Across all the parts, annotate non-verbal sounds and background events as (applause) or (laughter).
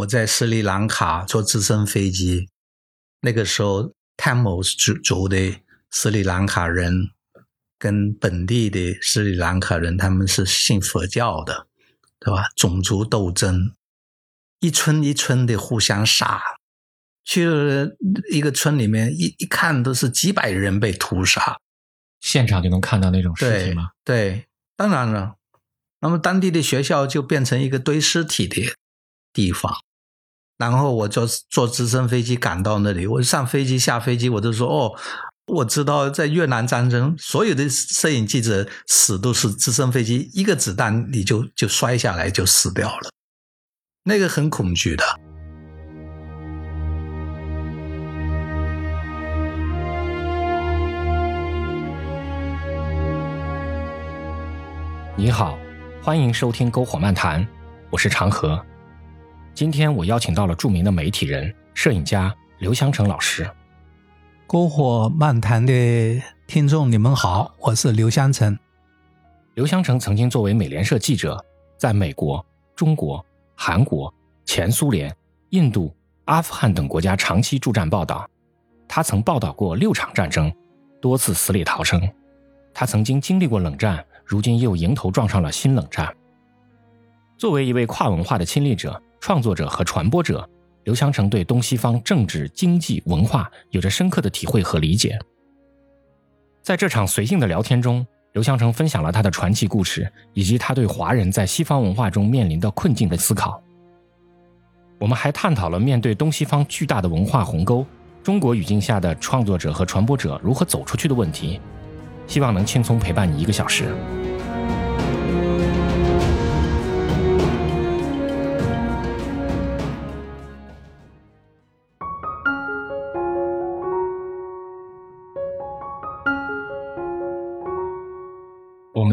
我在斯里兰卡坐直升飞机，那个时候 Tamils 族族的斯里兰卡人跟本地的斯里兰卡人，他们是信佛教的，对吧？种族斗争，一村一村的互相杀，去了一个村里面，一一看都是几百人被屠杀，现场就能看到那种尸体对吗？对，当然了，那么当地的学校就变成一个堆尸体的地方。然后我就坐直升飞机赶到那里，我上飞机下飞机我就说哦，我知道在越南战争，所有的摄影记者死都是直升飞机一个子弹你就就摔下来就死掉了，那个很恐惧的。你好，欢迎收听《篝火漫谈》，我是长河。今天我邀请到了著名的媒体人、摄影家刘香成老师。篝火漫谈的听众，你们好，我是刘香成。刘香成曾经作为美联社记者，在美国、中国、韩国、前苏联、印度、阿富汗等国家长期驻战报道。他曾报道过六场战争，多次死里逃生。他曾经经历过冷战，如今又迎头撞上了新冷战。作为一位跨文化的亲历者、创作者和传播者，刘强成对东西方政治、经济、文化有着深刻的体会和理解。在这场随性的聊天中，刘强成分享了他的传奇故事，以及他对华人在西方文化中面临的困境的思考。我们还探讨了面对东西方巨大的文化鸿沟，中国语境下的创作者和传播者如何走出去的问题。希望能轻松陪伴你一个小时。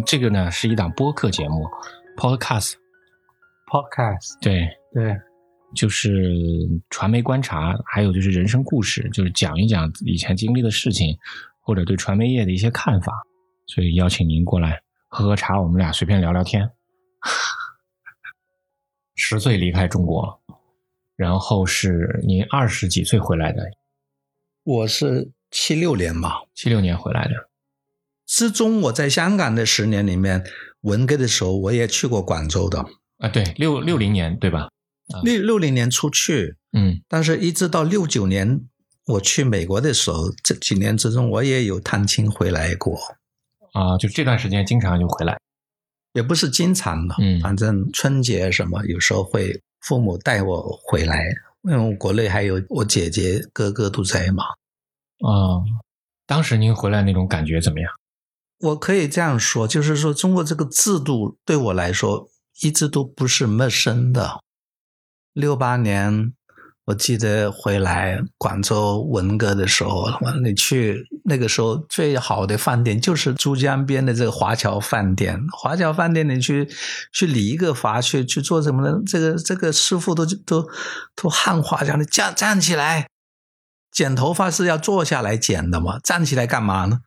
这个呢是一档播客节目，podcast，Podcast，对，对，就是传媒观察，还有就是人生故事，就是讲一讲以前经历的事情，或者对传媒业的一些看法。所以邀请您过来喝喝茶，我们俩随便聊聊天。(laughs) 十岁离开中国，然后是您二十几岁回来的，我是七六年吧，七六年回来的。之中我在香港的十年里面，文革的时候我也去过广州的，啊，对，六六零年对吧？六六零年出去，嗯但是一直到六九年我去美国的时候，这几年之中我也有探亲回来过，啊，就这段时间经常就回来。也不是经常的，嗯反正春节什么有时候会父母带我回来，因为我国内还有我姐姐哥哥都在嘛。啊，当时您回来那种感觉怎么样？我可以这样说，就是说中国这个制度对我来说一直都不是陌生的。六八年，我记得回来广州文革的时候，你去那个时候最好的饭店就是珠江边的这个华侨饭店。华侨饭店你去去理一个发，去去做什么呢？这个这个师傅都都都汉化讲，你站站起来，剪头发是要坐下来剪的嘛，站起来干嘛呢？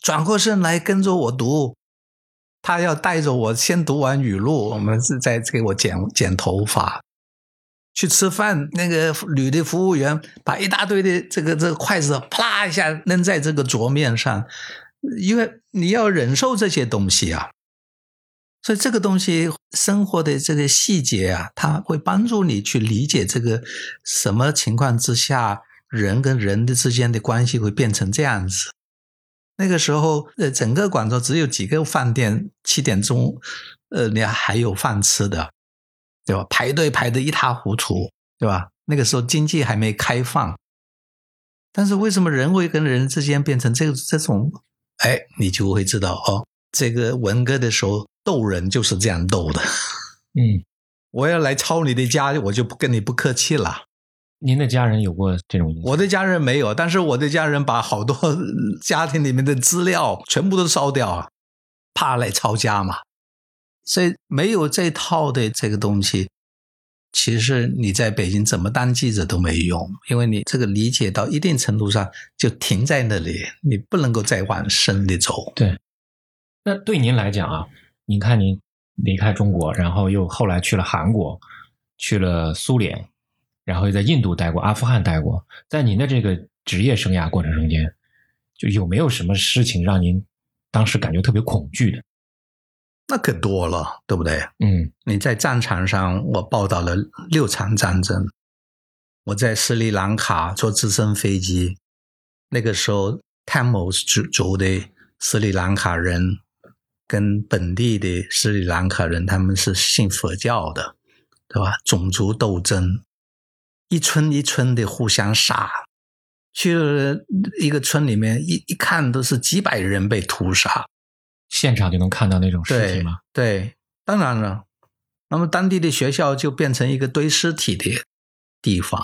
转过身来跟着我读，他要带着我先读完语录，我们是在给我剪剪头发。去吃饭，那个女的服务员把一大堆的这个这个筷子啪一下扔在这个桌面上，因为你要忍受这些东西啊。所以这个东西生活的这个细节啊，它会帮助你去理解这个什么情况之下人跟人的之间的关系会变成这样子。那个时候，呃，整个广州只有几个饭店，七点钟，呃，你还有饭吃的，对吧？排队排得一塌糊涂，对吧？那个时候经济还没开放，但是为什么人会跟人之间变成这个这种？哎，你就会知道哦，这个文革的时候斗人就是这样斗的。嗯，我要来抄你的家，我就不跟你不客气了。您的家人有过这种影响？我的家人没有，但是我的家人把好多 (laughs) 家庭里面的资料全部都烧掉啊，怕来抄家嘛。所以没有这套的这个东西，其实你在北京怎么当记者都没用，因为你这个理解到一定程度上就停在那里，你不能够再往深里走。对那对您来讲啊，您看您离开中国，然后又后来去了韩国，去了苏联，然后又在印度待过，阿富汗待过。在您的这个职业生涯过程中间，就有没有什么事情让您当时感觉特别恐惧的？那可多了，对不对？嗯你在战场上，我报道了六场战争。我在斯里兰卡坐直升飞机，那个时候 Tamils 族族的斯里兰卡人跟本地的斯里兰卡人，他们是信佛教的，对吧？种族斗争，一村一村的互相杀，去了一个村里面，一一看都是几百人被屠杀。现场就能看到那种尸体吗？对，当然了，那么当地的学校就变成一个堆尸体的地方。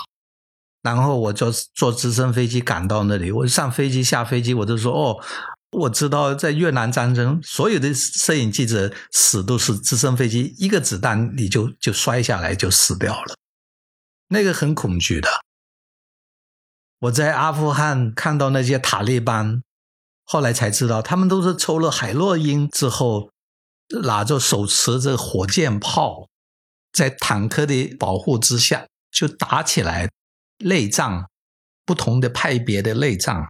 然后我坐坐直升飞机赶到那里，我上飞机下飞机，我就说哦，我知道在越南战争，所有的摄影记者死都是直升飞机一个子弹你就就摔下来就死掉了，那个很恐惧的。我在阿富汗看到那些塔利班，后来才知道，他们都是抽了海洛因之后，拿着手持着火箭炮，在坦克的保护之下就打起来，内战，不同的派别的内战。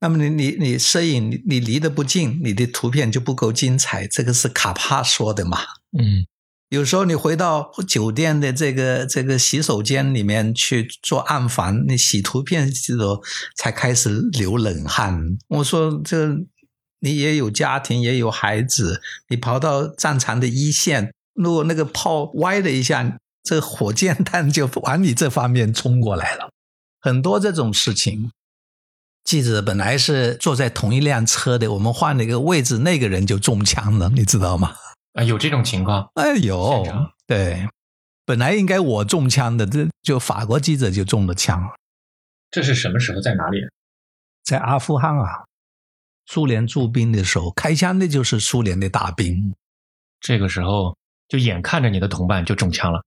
那么你你你摄影你你离得不近，你的图片就不够精彩，这个是卡帕说的嘛？嗯有时候你回到酒店的这个这个洗手间里面去做暗房，你洗图片的时候才开始流冷汗。我说这你也有家庭，也有孩子，你跑到战场的一线，如果那个炮歪了一下，这火箭弹就往你这方面冲过来了。很多这种事情，记者本来是坐在同一辆车的，我们换了一个位置，那个人就中枪了，你知道吗？啊，有这种情况？哎有，对，本来应该我中枪的，这就法国记者就中了枪，这是什么时候在哪里？在阿富汗啊，苏联驻兵的时候，开枪的就是苏联的大兵。这个时候就眼看着你的同伴就中枪了。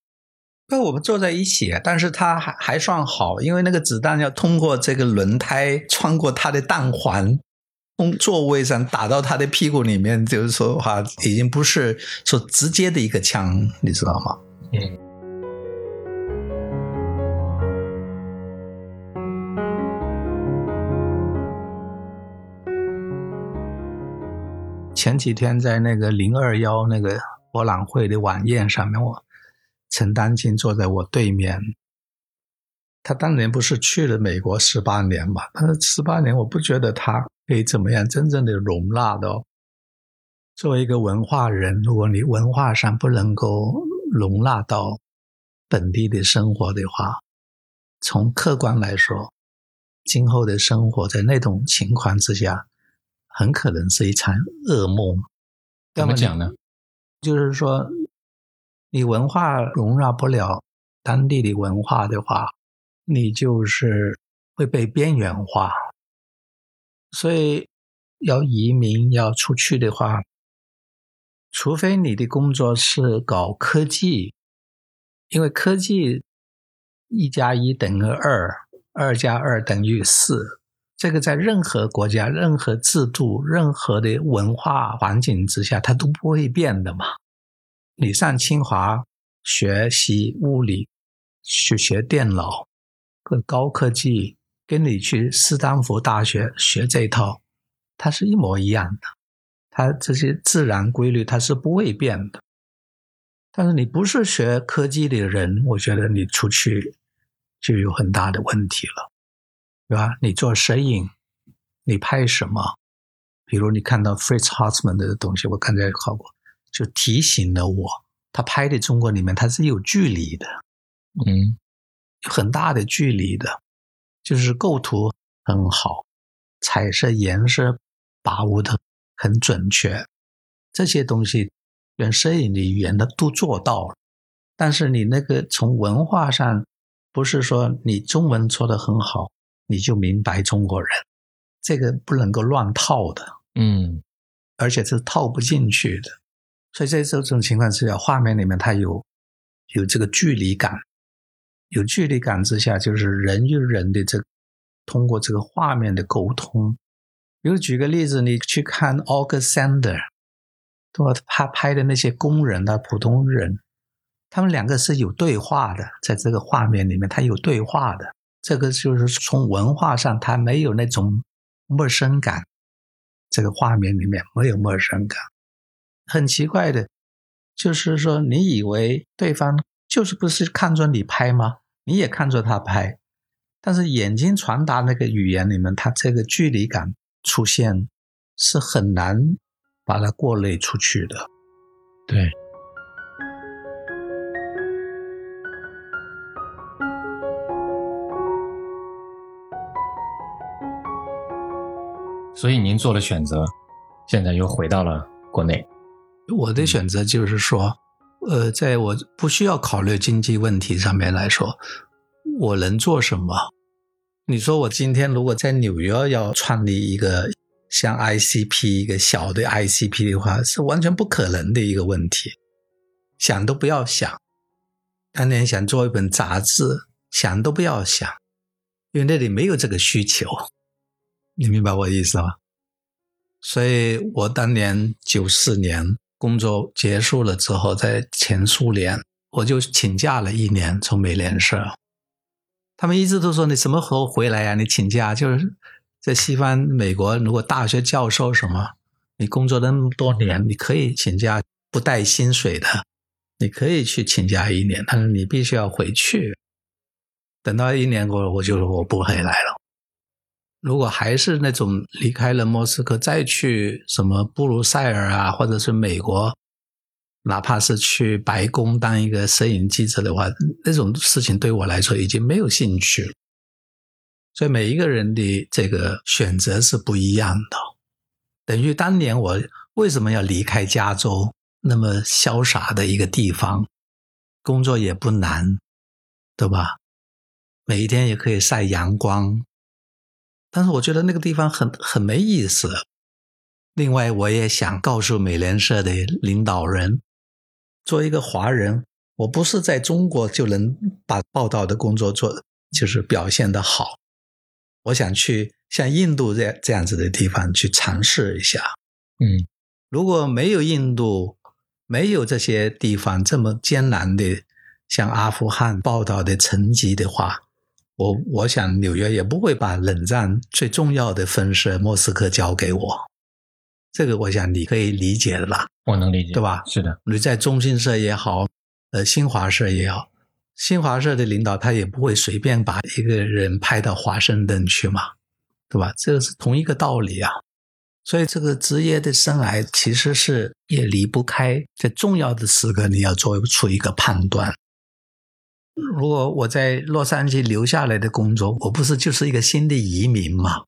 那我们坐在一起，但是他还还算好，因为那个子弹要通过这个轮胎，穿过他的弹环，从从座位上打到他的屁股里面，就是说话已经不是说直接的一个枪，你知道吗？嗯前几天在那个零二幺那个博览会的晚宴上面，我陈丹青坐在我对面。他当年不是去了美国十八年嘛？但是十八年，我不觉得他可以怎么样真正的容纳到。作为一个文化人，如果你文化上不能够容纳到本地的生活的话，从客观来说，今后的生活在那种情况之下，很可能是一场噩梦。怎么讲呢？就是说，你文化容纳不了当地的文化的话，你就是会被边缘化。所以，要移民要出去的话，除非你的工作是搞科技，因为科技一加一等于二，二加二等于四。这个在任何国家、任何制度、任何的文化环境之下，它都不会变的嘛。你上清华学习物理，去学电脑，跟高科技，跟你去斯坦福大学学这一套，它是一模一样的。它这些自然规律它是不会变的。但是你不是学科技的人，我觉得你出去就有很大的问题了。对吧？你做摄影，你拍什么？比如你看到 Fritz Hartmann 的东西，我刚才考过，就提醒了我，他拍的中国里面他是有距离的，嗯有很大的距离的，就是构图很好，彩色颜色把握的很准确，这些东西连摄影的语言它都做到了。但是你那个从文化上，不是说你中文说的很好。你就明白中国人，这个不能够乱套的，嗯而且是套不进去的。所以在这种情况之下，画面里面它有有这个距离感，有距离感之下，就是人与人的这通过这个画面的沟通。比如举个例子，你去看 August Sander，对吧？他拍的那些工人啊，普通人，他们两个是有对话的，在这个画面里面，他有对话的。这个就是从文化上，他没有那种陌生感。这个画面里面没有陌生感，很奇怪的，就是说，你以为对方就是不是看着你拍吗？你也看着他拍，但是眼睛传达那个语言里面，他这个距离感出现是很难把它过滤出去的。对。所以您做了选择，现在又回到了国内。我的选择就是说，呃，在我不需要考虑经济问题上面来说，我能做什么？你说我今天如果在纽约要创立一个像 ICP 一个小的 ICP 的话，是完全不可能的一个问题，想都不要想。当年想做一本杂志，想都不要想，因为那里没有这个需求。你明白我的意思吗？所以我当年九四年工作结束了之后，在前苏联，我就请假了一年，从美联社。他们一直都说你什么时候回来呀？你请假就是在西方美国，如果大学教授什么，你工作那么多年，你可以请假不带薪水的，你可以去请假一年，但是你必须要回去。等到一年过了，我就说我不回来了。如果还是那种离开了莫斯科再去什么布鲁塞尔啊，或者是美国，哪怕是去白宫当一个摄影记者的话，那种事情对我来说已经没有兴趣了。所以每一个人的这个选择是不一样的。等于当年我为什么要离开加州那么潇洒的一个地方，工作也不难，对吧？每一天也可以晒阳光。但是我觉得那个地方很很没意思。另外，我也想告诉美联社的领导人，作为一个华人，我不是在中国就能把报道的工作做，就是表现的好。我想去像印度这这样子的地方去尝试一下。嗯，如果没有印度，没有这些地方这么艰难的，像阿富汗报道的成绩的话。我我想纽约也不会把冷战最重要的分社莫斯科交给我，这个我想你可以理解的吧？我能理解，对吧？是的，你在中新社也好，呃，新华社也好，新华社的领导他也不会随便把一个人派到华盛顿去嘛，对吧？这个是同一个道理啊。所以这个职业的生涯其实是也离不开在重要的时刻你要做出一个判断。如果我在洛杉矶留下来的工作，我不是就是一个新的移民吗？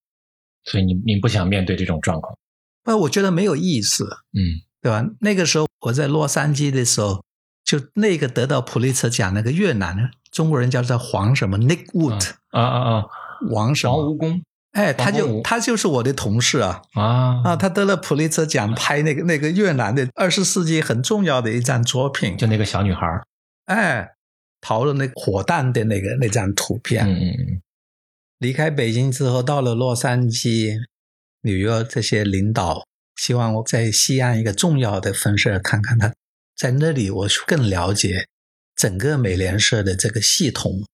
所以你你不想面对这种状况？不，我觉得没有意思，嗯，对吧？那个时候我在洛杉矶的时候，就那个得到普利策奖那个越南中国人叫做黄什么 Nick Wood 啊啊啊，王什么王蜈蚣？哎，他就他就是我的同事啊啊啊，他得了普利策奖，拍那个那个越南的二十世纪很重要的一张作品，就那个小女孩哎。逃了那火弹的那个那张图片。嗯。离开北京之后，到了洛杉矶、纽约，这些领导希望我在西安一个重要的分社看看他，在那里我更了解整个美联社的这个系统，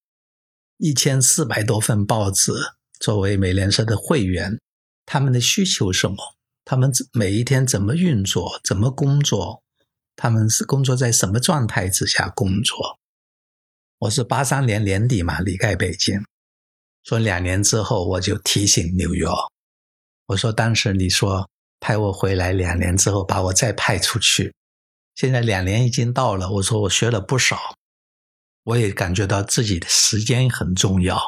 一千四百多份报纸，作为美联社的会员，他们的需求什么？他们每一天怎么运作？怎么工作？他们是工作在什么状态之下工作？我是八三年年底嘛离开北京，说两年之后我就提醒纽约，我说当时你说派我回来，两年之后把我再派出去，现在两年已经到了，我说我学了不少，我也感觉到自己的时间很重要，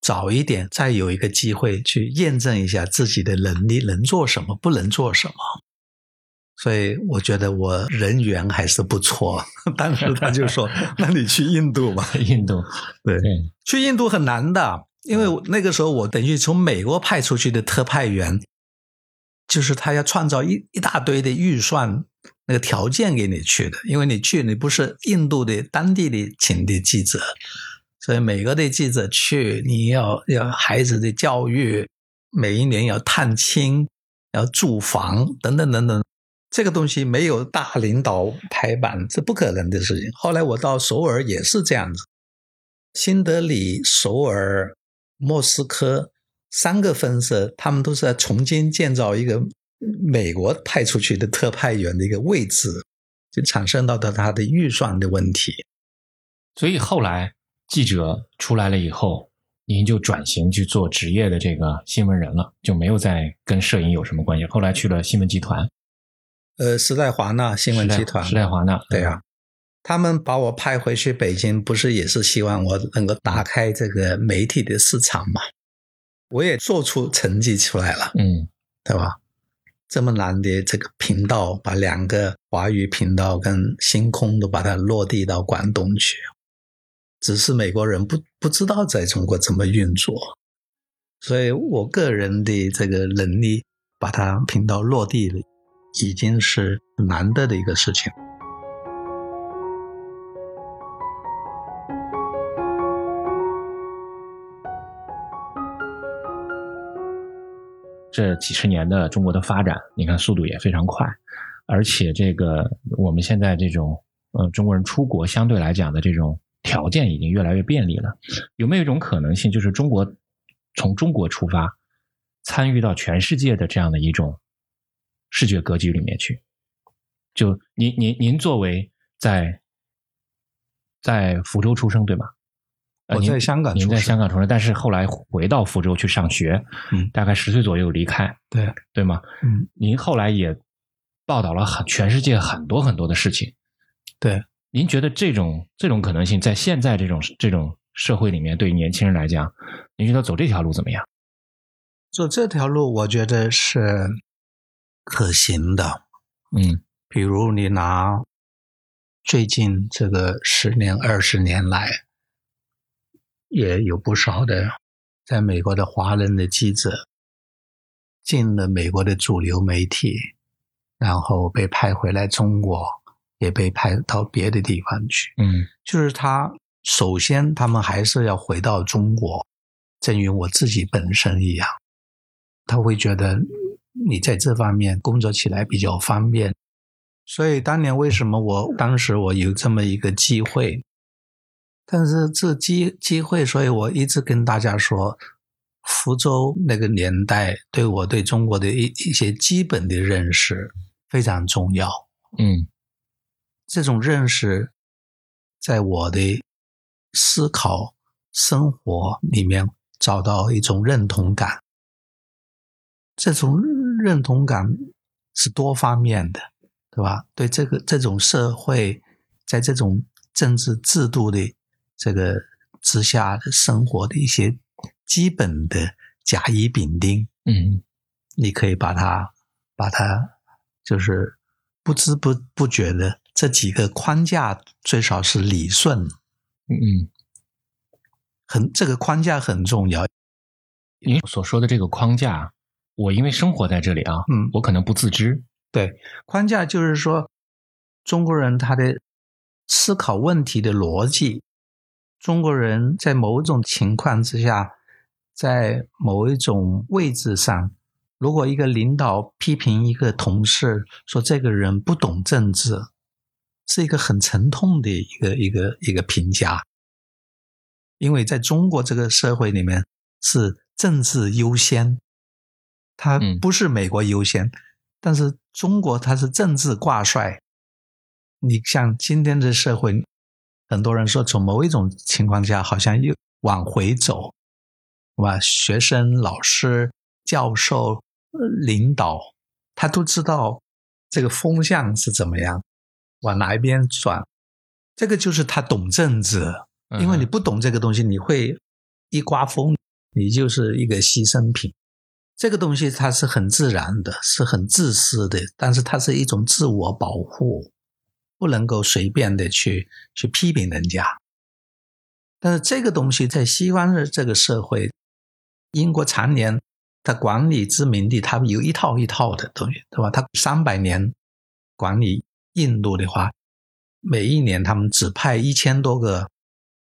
早一点再有一个机会去验证一下自己的能力能做什么，不能做什么。所以我觉得我人缘还是不错。(laughs) 当时他就说：“那你去印度吧。(laughs) ”印度，对，去印度很难的，因为那个时候我等于从美国派出去的特派员，就是他要创造一一大堆的预算那个条件给你去的，因为你去你不是印度的当地的请的记者，所以美国的记者去，你要要孩子的教育，每一年要探亲，要住房等等等等。这个东西没有大领导拍板，是不可能的事情。后来我到首尔也是这样子，新德里、首尔、莫斯科三个分社，他们都是在重新建造一个美国派出去的特派员的一个位置，就产生到的他的预算的问题。所以后来记者出来了以后，您就转型去做职业的这个新闻人了，就没有再跟摄影有什么关系。后来去了新闻集团。呃，时代华纳新闻集团，时代华纳，对啊，他们把我派回去北京，不是也是希望我能够打开这个媒体的市场嘛？我也做出成绩出来了，嗯，对吧？这么难的这个频道，把两个华语频道跟星空都把它落地到广东去，只是美国人不不知道在中国怎么运作，所以我个人的这个能力把它频道落地了。已经是难得的一个事情。这几十年的中国的发展，你看速度也非常快，而且这个我们现在这种呃中国人出国相对来讲的这种条件已经越来越便利了。有没有一种可能性，就是中国从中国出发，参与到全世界的这样的一种？视觉格局里面去，就您您您作为在在福州出生对吗？我在香港，您在香港出生，但是后来回到福州去上学，嗯，大概十岁左右离开，对对吗？嗯，您后来也报道了很全世界很多很多的事情，对，您觉得这种这种可能性在现在这种这种社会里面，对于年轻人来讲，您觉得走这条路怎么样？走这条路，我觉得是。可行的，嗯，比如你拿最近这个十年、二十年来，也有不少的在美国的华人的记者进了美国的主流媒体，然后被派回来中国，也被派到别的地方去。嗯，就是他首先他们还是要回到中国，正如我自己本身一样，他会觉得。你在这方面工作起来比较方便，所以当年为什么我当时我有这么一个机会？但是这机机会，所以我一直跟大家说，福州那个年代对我对中国的一一些基本的认识非常重要。嗯，这种认识在我的思考生活里面找到一种认同感，这种。认同感是多方面的，对吧？对这个这种社会，在这种政治制度的这个之下的生活的一些基本的甲乙丙丁，嗯，你可以把它把它就是不知不不觉的这几个框架最少是理顺，嗯嗯，很这个框架很重要。您所说的这个框架。我因为生活在这里啊，嗯，我可能不自知。对，框架就是说，中国人他的思考问题的逻辑，中国人在某种情况之下，在某一种位置上，如果一个领导批评一个同事说这个人不懂政治，是一个很沉痛的一个一个一个评价，因为在中国这个社会里面是政治优先。它不是美国优先，但是中国它是政治挂帅。你像今天的社会，很多人说从某一种情况下好像又往回走，是吧？学生、老师、教授、领导，他都知道这个风向是怎么样，往哪一边转。这个就是他懂政治，因为你不懂这个东西，你会一刮风，你就是一个牺牲品。这个东西它是很自然的，是很自私的，但是它是一种自我保护，不能够随便的去去批评人家。但是这个东西在西方的这个社会，英国常年它管理殖民地，它有一套一套的东西，对吧？它三百年管理印度的话，每一年他们只派一千多个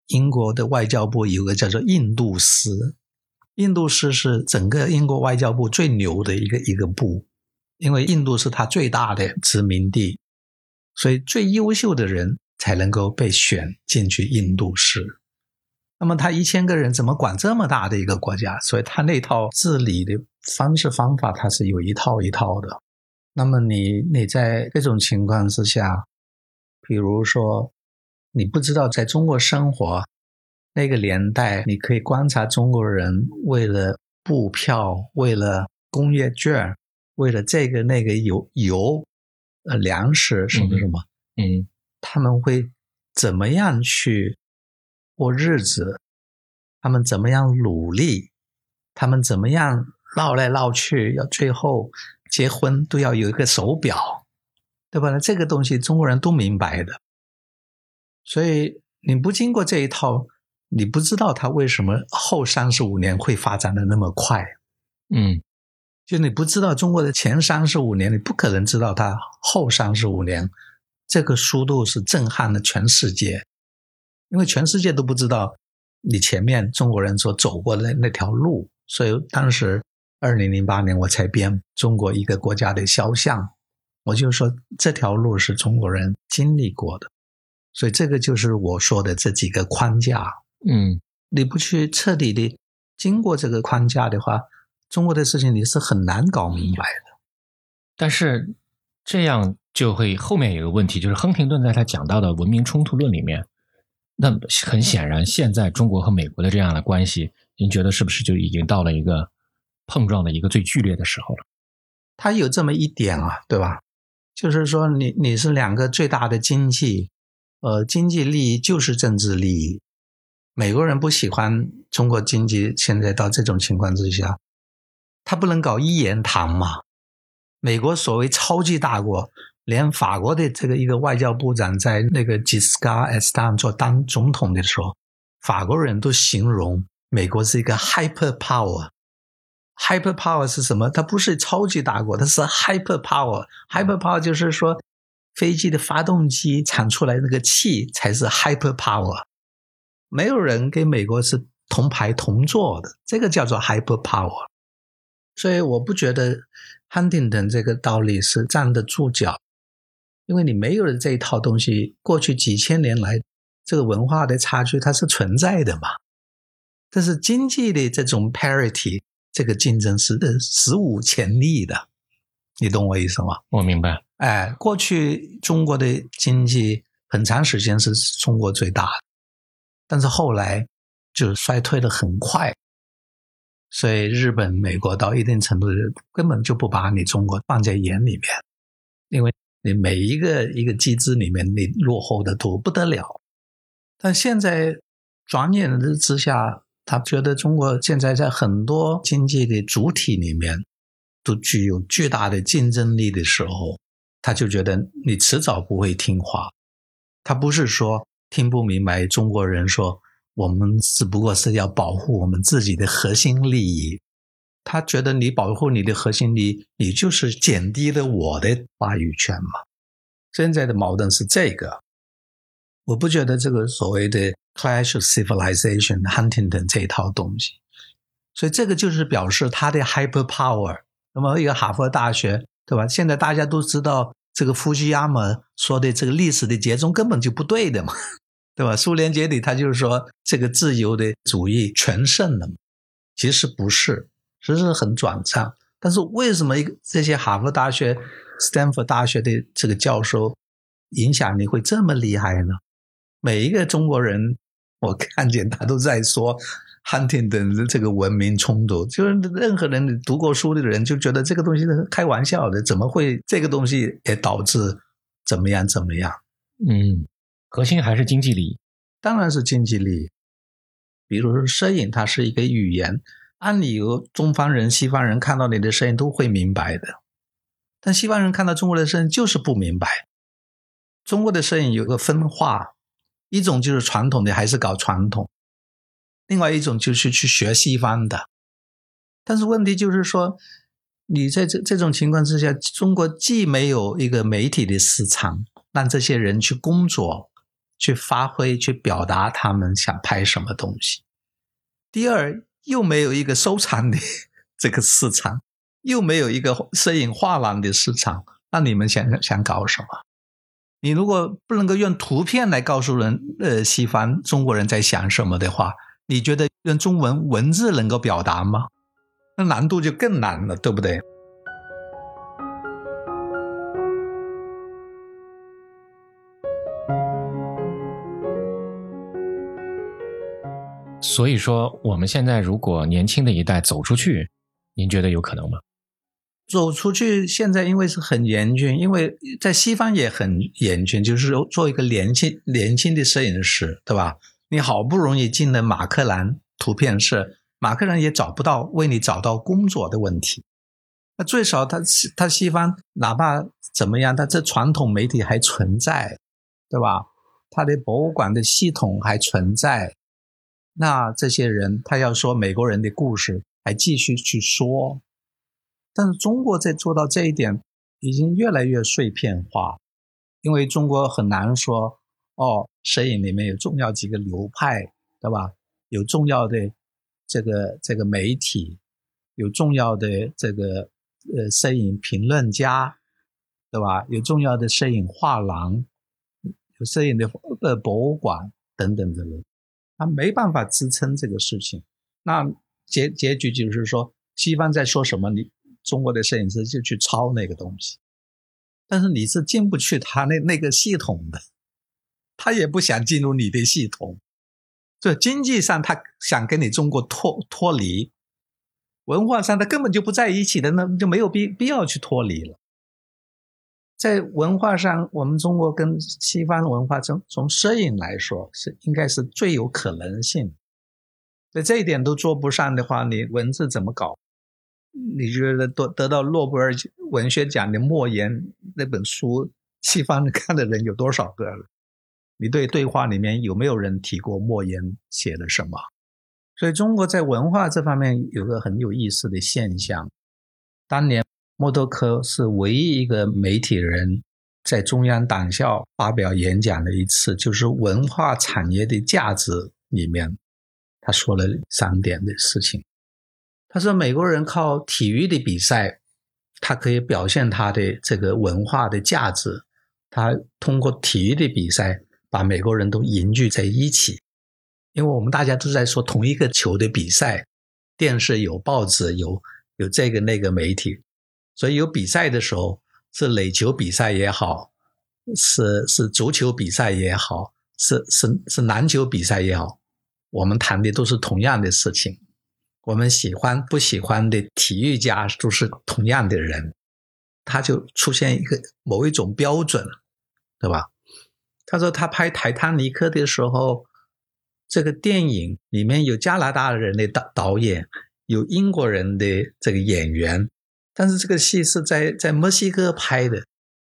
英国的外交部有个叫做印度司。印度司是整个英国外交部最牛的一个一个部，因为印度是他最大的殖民地，所以最优秀的人才能够被选进去印度市。那么他一千个人怎么管这么大的一个国家？所以他那套治理的方式方法，他是有一套一套的。那么你你在这种情况之下，比如说你不知道在中国生活那个年代，你可以观察中国人为了布票，为了工业券。为了这个那个油油，呃，粮食什么什么，嗯，他们会怎么样去过日子？他们怎么样努力？他们怎么样闹来闹去？要最后结婚都要有一个手表，对吧？这个东西中国人都明白的。所以你不经过这一套，你不知道它为什么后三十五年会发展的那么快，嗯。就你不知道中国的前三十五年，你不可能知道它后三十五年，这个速度是震撼了全世界，因为全世界都不知道你前面中国人所走过的那条路，所以当时二零零八年我才编《中国一个国家的肖像》，我就说这条路是中国人经历过的，所以这个就是我说的这几个框架。嗯，你不去彻底的经过这个框架的话。中国的事情你是很难搞明白的，但是这样就会后面有个问题，就是亨廷顿在他讲到的文明冲突论里面，那很显然，现在中国和美国的这样的关系，您觉得是不是就已经到了一个碰撞的一个最剧烈的时候了？他有这么一点啊，对吧？就是说，你你是两个最大的经济，呃，经济利益就是政治利益。美国人不喜欢中国经济现在到这种情况之下。他不能搞一言堂嘛？美国所谓超级大国，连法国的这个一个外交部长在那个吉斯卡埃斯坦做当总统的时候，法国人都形容美国是一个 hyper power。hyper power 是什么？它不是超级大国，它是 hyper power。hyper power 就是说，飞机的发动机产出来那个气才是 hyper power。没有人跟美国是同排同坐的，这个叫做 hyper power。所以我不觉得 Huntington 这个道理是站得住脚，因为你没有了这一套东西，过去几千年来这个文化的差距它是存在的嘛。但是经济的这种 parity，这个竞争是史无前例的，你懂我意思吗？我明白。哎，过去中国的经济很长时间是中国最大的，但是后来就衰退的很快。所以，日本、美国到一定程度根本就不把你中国放在眼里面，因为你每一个一个机制里面，你落后的多不得了。但现在转眼之下，他觉得中国现在在很多经济的主体里面都具有巨大的竞争力的时候，他就觉得你迟早不会听话。他不是说听不明白中国人说。我们只不过是要保护我们自己的核心利益，他觉得你保护你的核心利益，你就是减低了我的话语权嘛。现在的矛盾是这个，我不觉得这个所谓的 clash of civilization Huntington 这一套东西，所以这个就是表示他的 hyper power。那么一个哈佛大学，对吧？现在大家都知道，这个夫妻亚马说的这个历史的节奏根本就不对的嘛。对吧？苏联解体，他就是说这个自由的主义全胜了嘛其实不是，其实很转账。但是为什么一个这些哈佛大学、斯坦福大学的这个教授影响力会这么厉害呢？每一个中国人，我看见他都在说汉廷顿的这个文明冲突，就是任何人读过书的人就觉得这个东西是开玩笑的，怎么会这个东西也导致怎么样怎么样？嗯。核心还是经济利益，当然是经济利益。比如说，摄影它是一个语言，按理由中方人、西方人看到你的摄影都会明白的，但西方人看到中国的摄影就是不明白。中国的摄影有个分化，一种就是传统的，还是搞传统；另外一种就是去学西方的。但是问题就是说，你在这这种情况之下，中国既没有一个媒体的市场，让这些人去工作。去发挥、去表达他们想拍什么东西。第二，又没有一个收藏的这个市场，又没有一个摄影画廊的市场，那你们想想想搞什么？你如果不能够用图片来告诉人，呃，西方中国人在想什么的话，你觉得用中文文字能够表达吗？那难度就更难了，对不对？所以说，我们现在如果年轻的一代走出去，您觉得有可能吗？走出去，现在因为是很严峻，因为在西方也很严峻，就是做一个年轻年轻的摄影师，对吧？你好不容易进了马克兰图片社，马克兰也找不到为你找到工作的问题。那最少他他西方哪怕怎么样，他这传统媒体还存在，对吧？他的博物馆的系统还存在。那这些人他要说美国人的故事，还继续去说，但是中国在做到这一点，已经越来越碎片化，因为中国很难说哦，摄影里面有重要几个流派，对吧？有重要的这个这个媒体，有重要的这个呃摄影评论家，对吧？有重要的摄影画廊，有摄影的呃博物馆等等的人。他没办法支撑这个事情，那结结局就是说，西方在说什么，你中国的摄影师就去抄那个东西，但是你是进不去他那那个系统的，他也不想进入你的系统，这经济上他想跟你中国脱脱离，文化上他根本就不在一起的，那就没有必必要去脱离了。在文化上，我们中国跟西方文化中，从摄影来说是应该是最有可能性。在这一点都做不上的话，你文字怎么搞？你觉得得得到诺贝尔文学奖的莫言那本书，西方看的人有多少个了？你对对话里面有没有人提过莫言写的什么？所以中国在文化这方面有个很有意思的现象，当年。默多克是唯一一个媒体人在中央党校发表演讲的一次，就是文化产业的价值里面，他说了三点的事情。他说，美国人靠体育的比赛，他可以表现他的这个文化的价值。他通过体育的比赛，把美国人都凝聚在一起，因为我们大家都在说同一个球的比赛，电视有，报纸有，有这个那个媒体。所以有比赛的时候，是垒球比赛也好，是是足球比赛也好，是是是篮球比赛也好，我们谈的都是同样的事情。我们喜欢不喜欢的体育家都是同样的人，他就出现一个某一种标准，对吧？他说他拍《泰坦尼克》的时候，这个电影里面有加拿大人的导导演，有英国人的这个演员。但是这个戏是在在墨西哥拍的，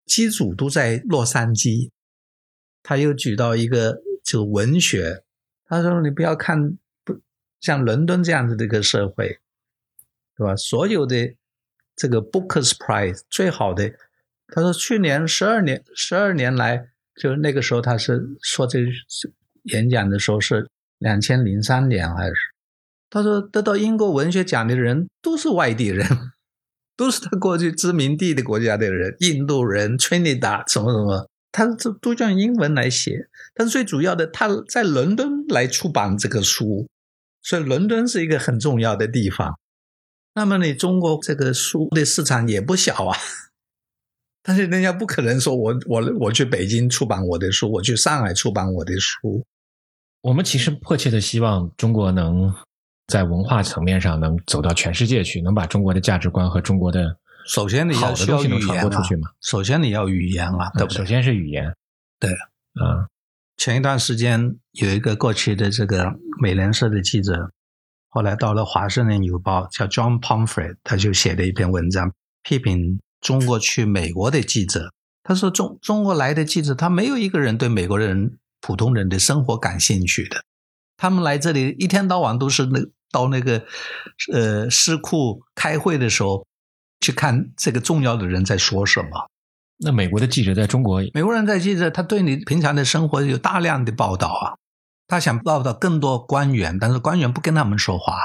机组都在洛杉矶。他又举到一个就文学，他说你不要看不像伦敦这样子的一个社会，对吧？所有的这个 Booker's Prize 最好的，他说去年十二年十二年来，就那个时候他是说这演讲的时候是两千零三年还是？他说得到英国文学奖的人都是外地人。都是他过去殖民地的国家的人，印度人、Trinidad 什么什么，他这都用英文来写。但最主要的，他在伦敦来出版这个书，所以伦敦是一个很重要的地方。那么你中国这个书的市场也不小啊，但是人家不可能说我我我去北京出版我的书，我去上海出版我的书。我们其实迫切的希望中国能。在文化层面上能走到全世界去，能把中国的价值观和中国的首先你要好的东西能传播出去嘛？首先你要语言啊，对不对？首先是语言，对，啊。前一段时间有一个过去的这个美联社的记者，后来到了华盛顿邮报，叫 John Pomfret，他就写了一篇文章，批评中国去美国的记者。他说中中国来的记者，他没有一个人对美国人普通人的生活感兴趣的。他们来这里一天到晚都是那到那个呃市库开会的时候去看这个重要的人在说什么。那美国的记者在中国，美国人在记者，他对你平常的生活有大量的报道啊。他想报道更多官员，但是官员不跟他们说话。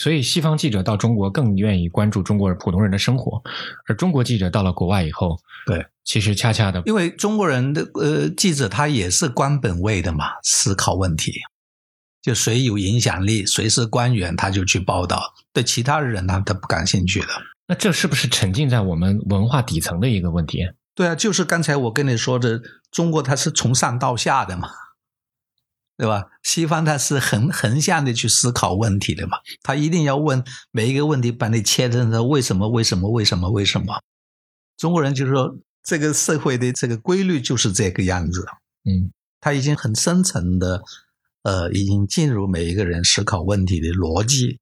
所以西方记者到中国更愿意关注中国人普通人的生活，而中国记者到了国外以后，对，其实恰恰的，因为中国人的呃记者他也是官本位的嘛，思考问题，就谁有影响力，谁是官员，他就去报道，对其他人呢，他不感兴趣的。那这是不是沉浸在我们文化底层的一个问题？对啊，就是刚才我跟你说的，中国它是从上到下的嘛。对吧？西方它是横横向的去思考问题的嘛，他一定要问每一个问题，把你切成的为什么？为什么？为什么？为什么？中国人就是说，这个社会的这个规律就是这个样子。嗯，他已经很深层的，呃，已经进入每一个人思考问题的逻辑。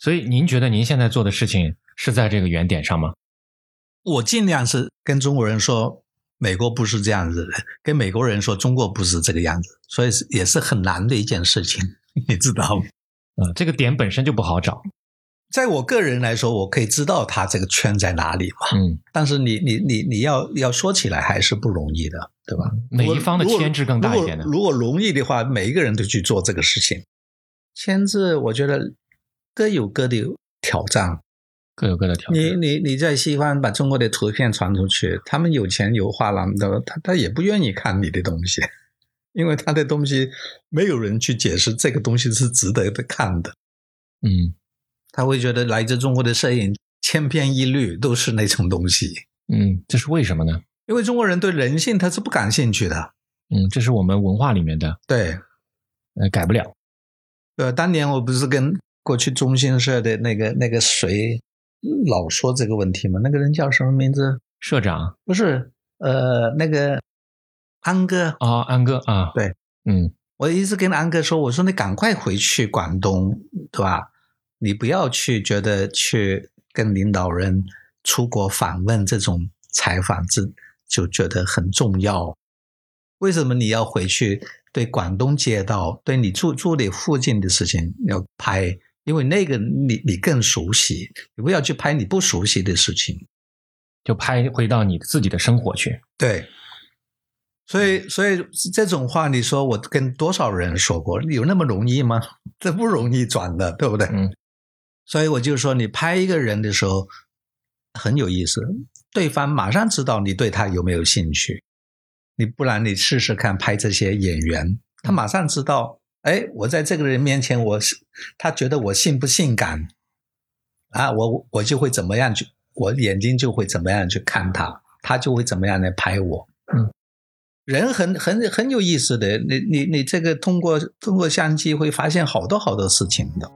所以，您觉得您现在做的事情是在这个原点上吗？我尽量是跟中国人说。美国不是这样子的，跟美国人说中国不是这个样子，所以也是很难的一件事情，(laughs) 你知道吗？嗯，这个点本身就不好找。在我个人来说，我可以知道他这个圈在哪里嘛。嗯，但是你你你你要要说起来还是不容易的，对吧？哪一方的牵制更大一点呢？如果容易的话，每一个人都去做这个事情。牵制，我觉得各有各的挑战。各有各的条件。你你你在西方把中国的图片传出去，他们有钱有画廊的，他他也不愿意看你的东西，(laughs) 因为他的东西没有人去解释这个东西是值得的看的。嗯，他会觉得来自中国的摄影千篇一律，都是那种东西。嗯，这是为什么呢？因为中国人对人性他是不感兴趣的。嗯，这是我们文化里面的。对，呃，改不了。呃，当年我不是跟过去中新社的那个那个谁。老说这个问题嘛，那个人叫什么名字？社长不是，呃，那个安哥啊，安哥啊，对，嗯，我一直跟安哥说，我说你赶快回去广东，对吧？你不要去觉得去跟领导人出国访问这种采访，这就觉得很重要。为什么你要回去对广东街道，对你住住的附近的事情要拍？因为那个你你更熟悉，你不要去拍你不熟悉的事情，就拍回到你自己的生活去。对，所以所以这种话，你说我跟多少人说过，有那么容易吗？(laughs) 这不容易转的，对不对？嗯。所以我就说，你拍一个人的时候很有意思，对方马上知道你对他有没有兴趣。你不然你试试看拍这些演员，他马上知道。哎，我在这个人面前，我是他觉得我性不性感啊？我我就会怎么样去，我眼睛就会怎么样去看他，他就会怎么样来拍我。嗯，人很很很有意思的，你你你这个通过通过相机会发现好多好多事情的。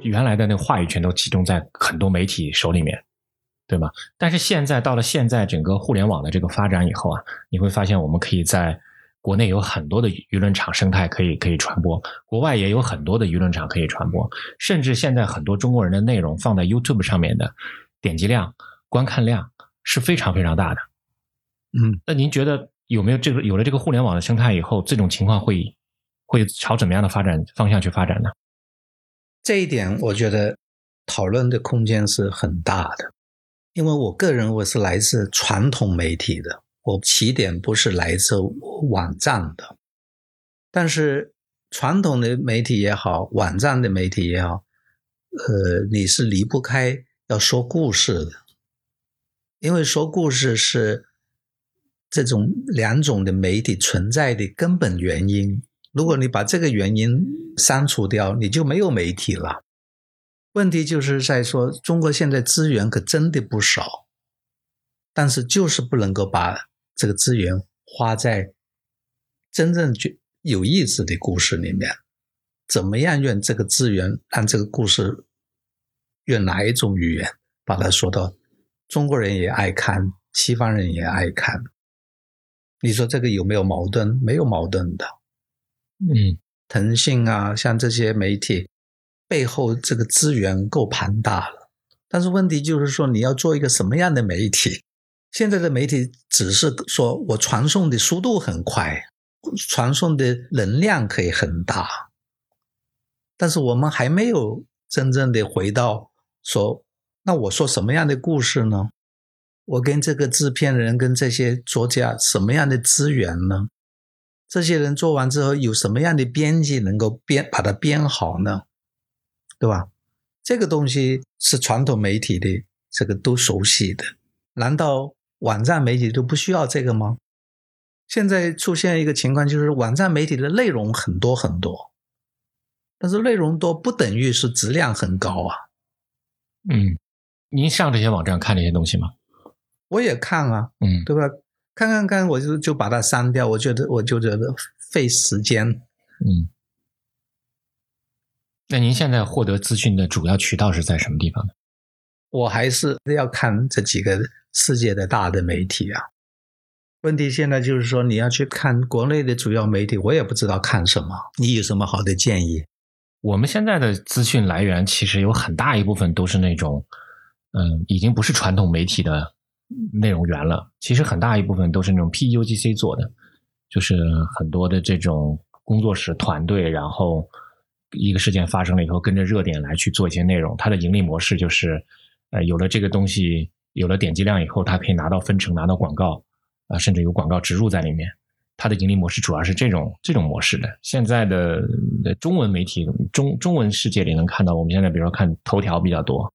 原来的那个话语权都集中在很多媒体手里面，对吗？但是现在到了现在整个互联网的这个发展以后啊，你会发现我们可以在国内有很多的舆论场生态可以可以传播，国外也有很多的舆论场可以传播，甚至现在很多中国人的内容放在 YouTube 上面的点击量、观看量是非常非常大的。嗯，那您觉得有没有这个有了这个互联网的生态以后，这种情况会会朝怎么样的发展方向去发展呢？这一点，我觉得讨论的空间是很大的，因为我个人我是来自传统媒体的，我起点不是来自网站的，但是传统的媒体也好，网站的媒体也好，呃，你是离不开要说故事的，因为说故事是这种两种的媒体存在的根本原因。如果你把这个原因删除掉，你就没有媒体了。问题就是在说，中国现在资源可真的不少，但是就是不能够把这个资源花在真正就有意思的故事里面。怎么样用这个资源让这个故事用哪一种语言把它说到中国人也爱看，西方人也爱看？你说这个有没有矛盾？没有矛盾的。嗯，腾讯啊，像这些媒体背后这个资源够庞大了，但是问题就是说，你要做一个什么样的媒体？现在的媒体只是说我传送的速度很快，传送的能量可以很大，但是我们还没有真正的回到说，那我说什么样的故事呢？我跟这个制片人跟这些作家什么样的资源呢？这些人做完之后有什么样的编辑能够编把它编好呢？对吧？这个东西是传统媒体的这个都熟悉的，难道网站媒体都不需要这个吗？现在出现一个情况，就是网站媒体的内容很多很多，但是内容多不等于是质量很高啊。嗯，您上这些网站看这些东西吗？我也看啊，嗯，对吧？看看看，我就就把它删掉。我觉得我就觉得费时间。嗯。那您现在获得资讯的主要渠道是在什么地方呢？我还是要看这几个世界的大的媒体啊。问题现在就是说，你要去看国内的主要媒体，我也不知道看什么。你有什么好的建议？我们现在的资讯来源其实有很大一部分都是那种，嗯，已经不是传统媒体的内容源了。其实很大一部分都是那种 PUGC 做的，就是很多的这种工作室团队，然后。一个事件发生了以后，跟着热点来去做一些内容。它的盈利模式就是，呃，有了这个东西，有了点击量以后，它可以拿到分成，拿到广告，啊，甚至有广告植入在里面。它的盈利模式主要是这种这种模式的。现在的中文媒体中中文世界里能看到，我们现在比如说看头条比较多，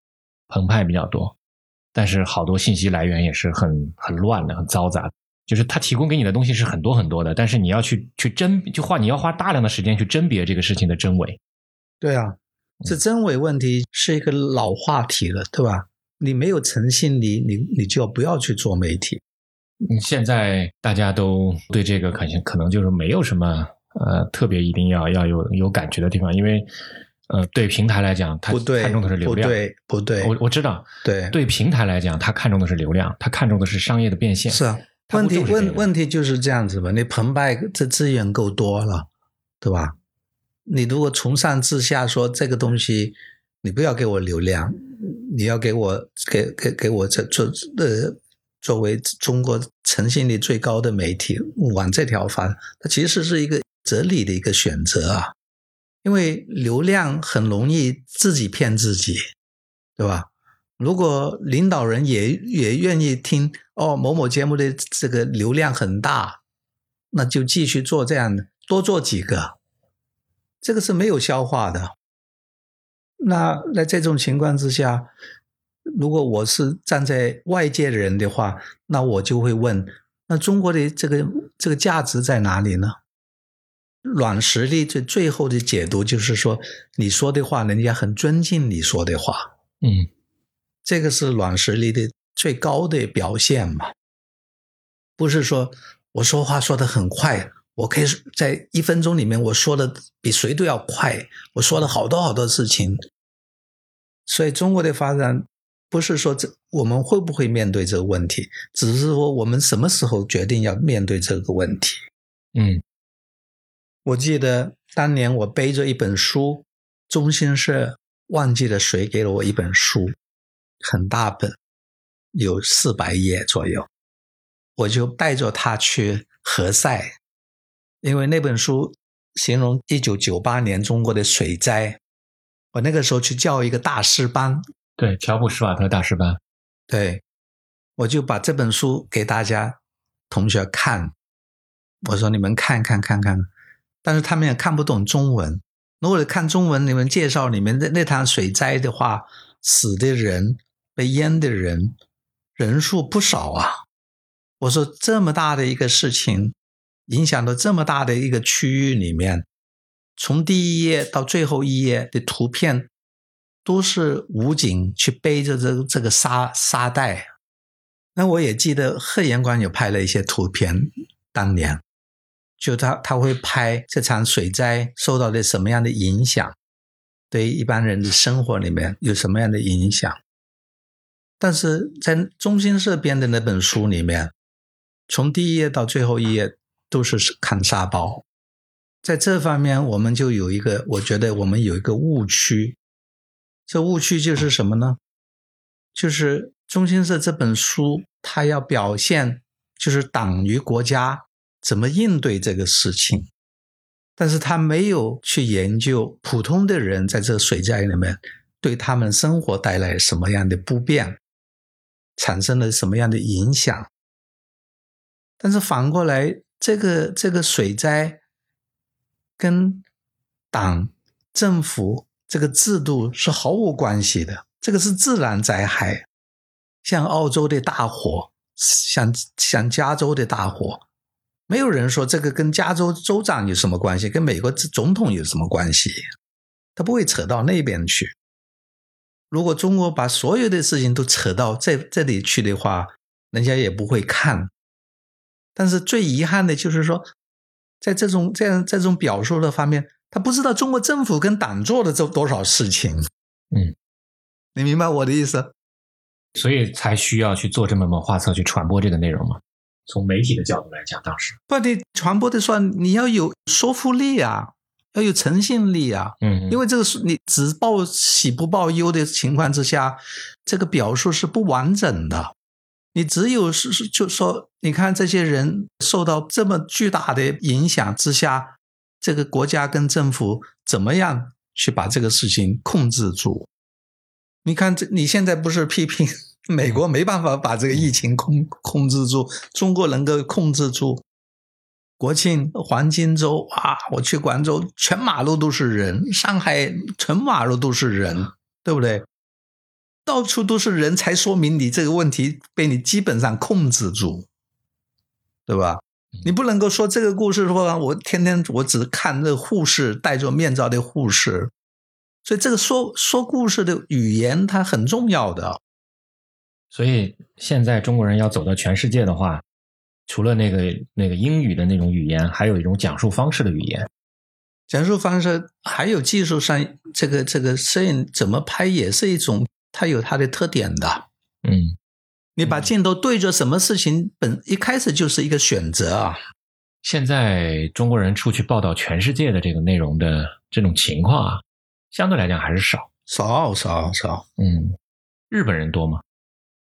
澎湃比较多，但是好多信息来源也是很很乱的，很嘈杂。就是他提供给你的东西是很多很多的，但是你要去去甄，就花你要花大量的时间去甄别这个事情的真伪。对啊，这真伪问题是一个老话题了，对吧？你没有诚信，你你你就不要去做媒体。嗯，现在大家都对这个可能可能就是没有什么呃特别一定要要有有感觉的地方，因为呃对平台来讲，它看重的是流量，不对不对，我我知道，对对平台来讲，它看重的是流量，它看重的是商业的变现。是啊。问题问问题就是这样子吧，你澎湃这资源够多了，对吧？你如果从上至下说这个东西，你不要给我流量，你要给我给给给我这做呃作为中国诚信力最高的媒体往这条发，它其实是一个哲理的一个选择啊，因为流量很容易自己骗自己，对吧？如果领导人也也愿意听哦，某某节目的这个流量很大，那就继续做这样的，多做几个，这个是没有消化的。那在这种情况之下，如果我是站在外界人的话，那我就会问：那中国的这个这个价值在哪里呢？软实力最最后的解读就是说，你说的话，人家很尊敬你说的话，嗯。这个是软实力的最高的表现嘛？不是说我说话说的很快，我可以在一分钟里面我说的比谁都要快，我说了好多好多事情。所以中国的发展不是说这我们会不会面对这个问题，只是说我们什么时候决定要面对这个问题。嗯，我记得当年我背着一本书，中心社忘记了谁给了我一本书。很大本，有四百页左右，我就带着它去何塞，因为那本书形容一九九八年中国的水灾，我那个时候去叫一个大师班，对，乔布斯瓦特大师班，对，我就把这本书给大家同学看，我说你们看看看看，但是他们也看不懂中文，如果看中文，你们介绍里面的那场水灾的话，死的人。被淹的人人数不少啊！我说这么大的一个事情，影响到这么大的一个区域里面，从第一页到最后一页的图片，都是武警去背着这这个沙沙袋。那我也记得贺延光有拍了一些图片，当年就他他会拍这场水灾受到的什么样的影响，对一般人的生活里面有什么样的影响。但是在中心社编的那本书里面，从第一页到最后一页都是看沙包，在这方面我们就有一个，我觉得我们有一个误区。这误区就是什么呢？就是中心社这本书，它要表现就是党与国家怎么应对这个事情，但是他没有去研究普通的人在这水灾里面对他们生活带来什么样的不便。产生了什么样的影响。但是反过来，这个这个水灾跟党政府这个制度是毫无关系的，这个是自然灾害，像澳洲的大火，像像加州的大火，没有人说这个跟加州州长有什么关系，跟美国总统有什么关系，他不会扯到那边去。如果中国把所有的事情都扯到这这里去的话，人家也不会看。但是最遗憾的就是说，在这种这样这种表述的方面，他不知道中国政府跟党做的这多少事情。嗯，你明白我的意思？所以才需要去做这么本画册去传播这个内容嘛。从媒体的角度来讲，当时不，你传播的时候你要有说服力啊，要有诚信力啊。嗯，因为这个是你只报喜不报忧的情况之下，这个表述是不完整的。你只有是是，就说你看这些人受到这么巨大的影响之下，这个国家跟政府怎么样去把这个事情控制住？你看这你现在不是批评美国没办法把这个疫情控控制住，中国能够控制住？国庆黄金周啊，我去广州，全马路都是人；上海全马路都是人，对不对？到处都是人才，说明你这个问题被你基本上控制住，对吧？你不能够说这个故事说，我天天我只看那护士戴着面罩的护士，所以这个说说故事的语言它很重要的。所以现在中国人要走到全世界的话，除了那个那个英语的那种语言，还有一种讲述方式的语言。讲述方式还有技术上，这个这个摄影怎么拍也是一种。它有它的特点的，嗯，你把镜头对着什么事情，本一开始就是一个选择啊。现在中国人出去报道全世界的这个内容的这种情况啊，相对来讲还是少，少少少。嗯，日本人多吗？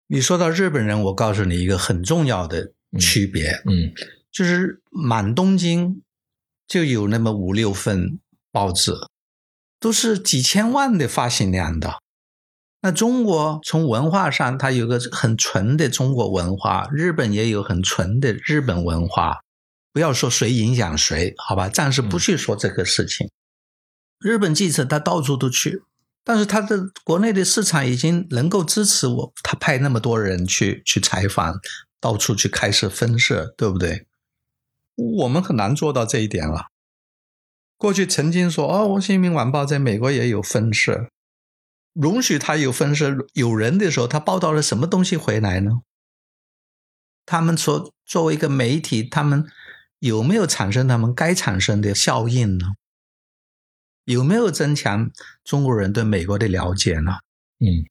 你说到日本人，我告诉你一个很重要的区别，嗯，就是满东京就有那么五六份报纸，都是几千万的发行量的。那中国从文化上，它有个很纯的中国文化；日本也有很纯的日本文化。不要说谁影响谁，好吧？暂时不去说这个事情。日本记者他到处都去，但是他的国内的市场已经能够支持我，他派那么多人去去采访，到处去开设分社，对不对？我们很难做到这一点了。过去曾经说，哦，《新民晚报》在美国也有分社。容许他有分社有人的时候，他报道了什么东西回来呢？他们说，作为一个媒体，他们有没有产生他们该产生的效应呢？有没有增强中国人对美国的了解呢？嗯，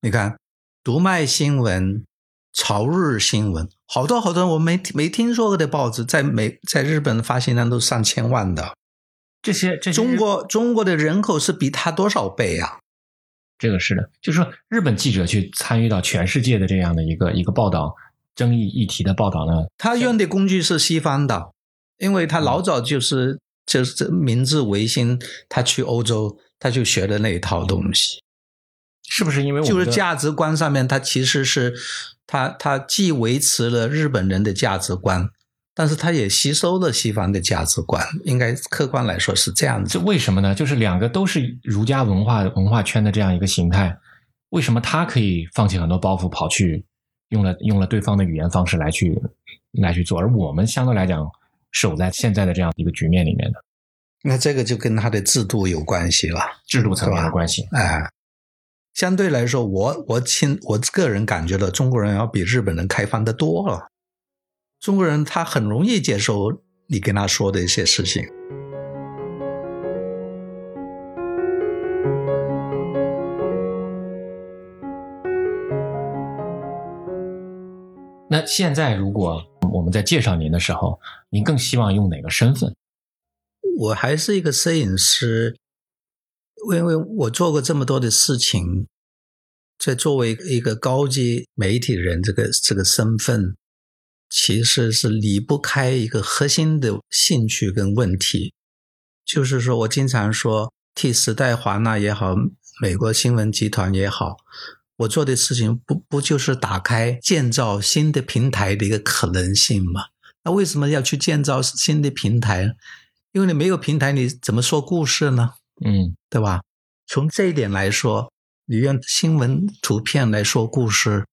你看，读卖新闻、朝日新闻，好多好多我没没听说过的报纸，在美在日本发行量都上千万的。这些这中国中国的人口是比他多少倍啊？这个是的，就是说，日本记者去参与到全世界的这样的一个一个报道争议议题的报道呢，他用的工具是西方的，因为他老早就是就是明治维新，他去欧洲他就学的那一套东西，是不是因为就是价值观上面，他其实是他他既维持了日本人的价值观。但是他也吸收了西方的价值观，应该客观来说是这样子。这为什么呢？就是两个都是儒家文化文化圈的这样一个形态，为什么他可以放弃很多包袱，跑去用了用了对方的语言方式来去来去做，而我们相对来讲守在现在的这样一个局面里面的？那这个就跟他的制度有关系了，制度层面的关系。哎，相对来说，我我亲我个人感觉到中国人要比日本人开放的多了。中国人他很容易接受你跟他说的一些事情。那现在如果我们在介绍您的时候，您更希望用哪个身份？我还是一个摄影师，因为我做过这么多的事情，在作为一个高级媒体人这个这个身份。其实是离不开一个核心的兴趣跟问题，就是说我经常说，替时代华纳也好，美国新闻集团也好，我做的事情不不就是打开建造新的平台的一个可能性吗？那为什么要去建造新的平台？因为你没有平台，你怎么说故事呢？嗯对吧？从这一点来说，你用新闻图片来说故事，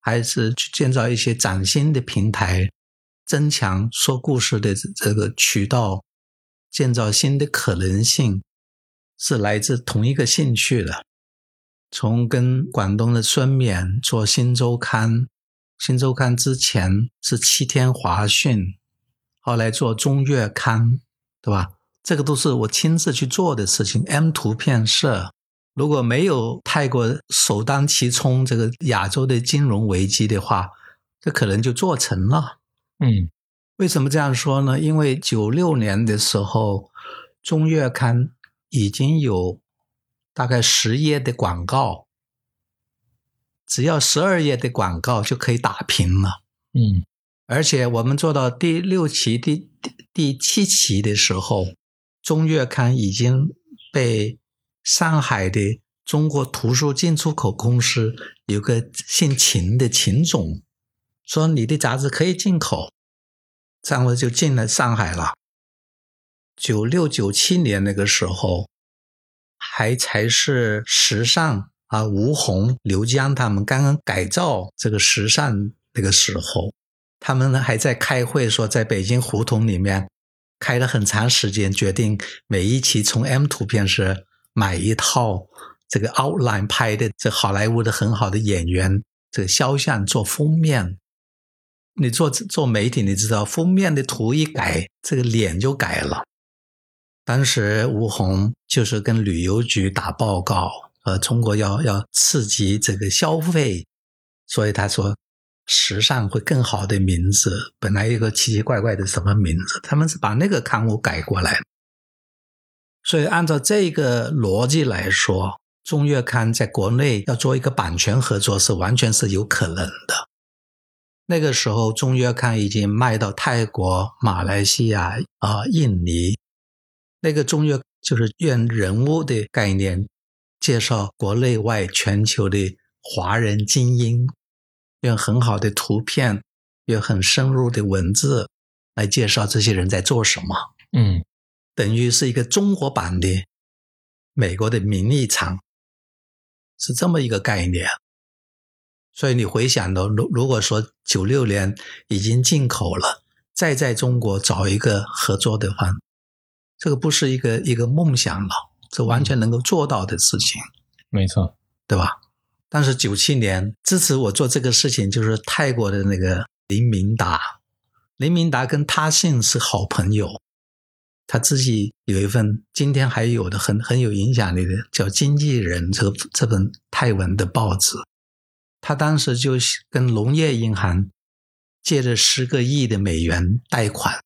还是去建造一些崭新的平台，增强说故事的这个渠道，建造新的可能性，是来自同一个兴趣的。从跟广东的孙冕做《新周刊》，《新周刊》之前是七天华讯，后来做《中月刊》，对吧？这个都是我亲自去做的事情。M 图片社如果没有泰国首当其冲这个亚洲的金融危机的话，这可能就做成了。嗯为什么这样说呢？因为九六年的时候，中月刊已经有大概十页的广告，只要十二页的广告就可以打平了。嗯而且我们做到第六期、第第第七期的时候，中月刊已经被上海的中国图书进出口公司有个姓秦的秦总说你的杂志可以进口，这样我就进了上海了。九六九七年那个时候，还才是时尚啊，吴红、刘江他们刚刚改造这个时尚那个时候。他们呢还在开会，说在北京胡同里面开了很长时间，决定每一期从 M 图片社买一套这个 outline 拍的这好莱坞的很好的演员这个肖像做封面。你做做媒体，你知道封面的图一改，这个脸就改了。当时吴红就是跟旅游局打报告，呃，中国要要刺激这个消费，所以他说。时尚会更好的名字，本来一个奇奇怪怪的什么名字，他们是把那个刊物改过来。所以按照这个逻辑来说，中月刊在国内要做一个版权合作是完全是有可能的。那个时候，中月刊已经卖到泰国、马来西亚啊、印尼。那个中月就是用人物的概念，介绍国内外全球的华人精英。用很好的图片，用很深入的文字来介绍这些人在做什么。嗯，等于是一个中国版的美国的名利场，是这么一个概念。所以你回想到，如如果说九六年已经进口了，再在中国找一个合作的话，这个不是一个一个梦想了，这完全能够做到的事情。没错，对吧？但是九七年支持我做这个事情，就是泰国的那个林明达。林明达跟他信是好朋友，他自己有一份今天还有的很很有影响力的叫《经纪人》这个这本泰文的报纸。他当时就跟农业银行借了十个亿的美元贷款，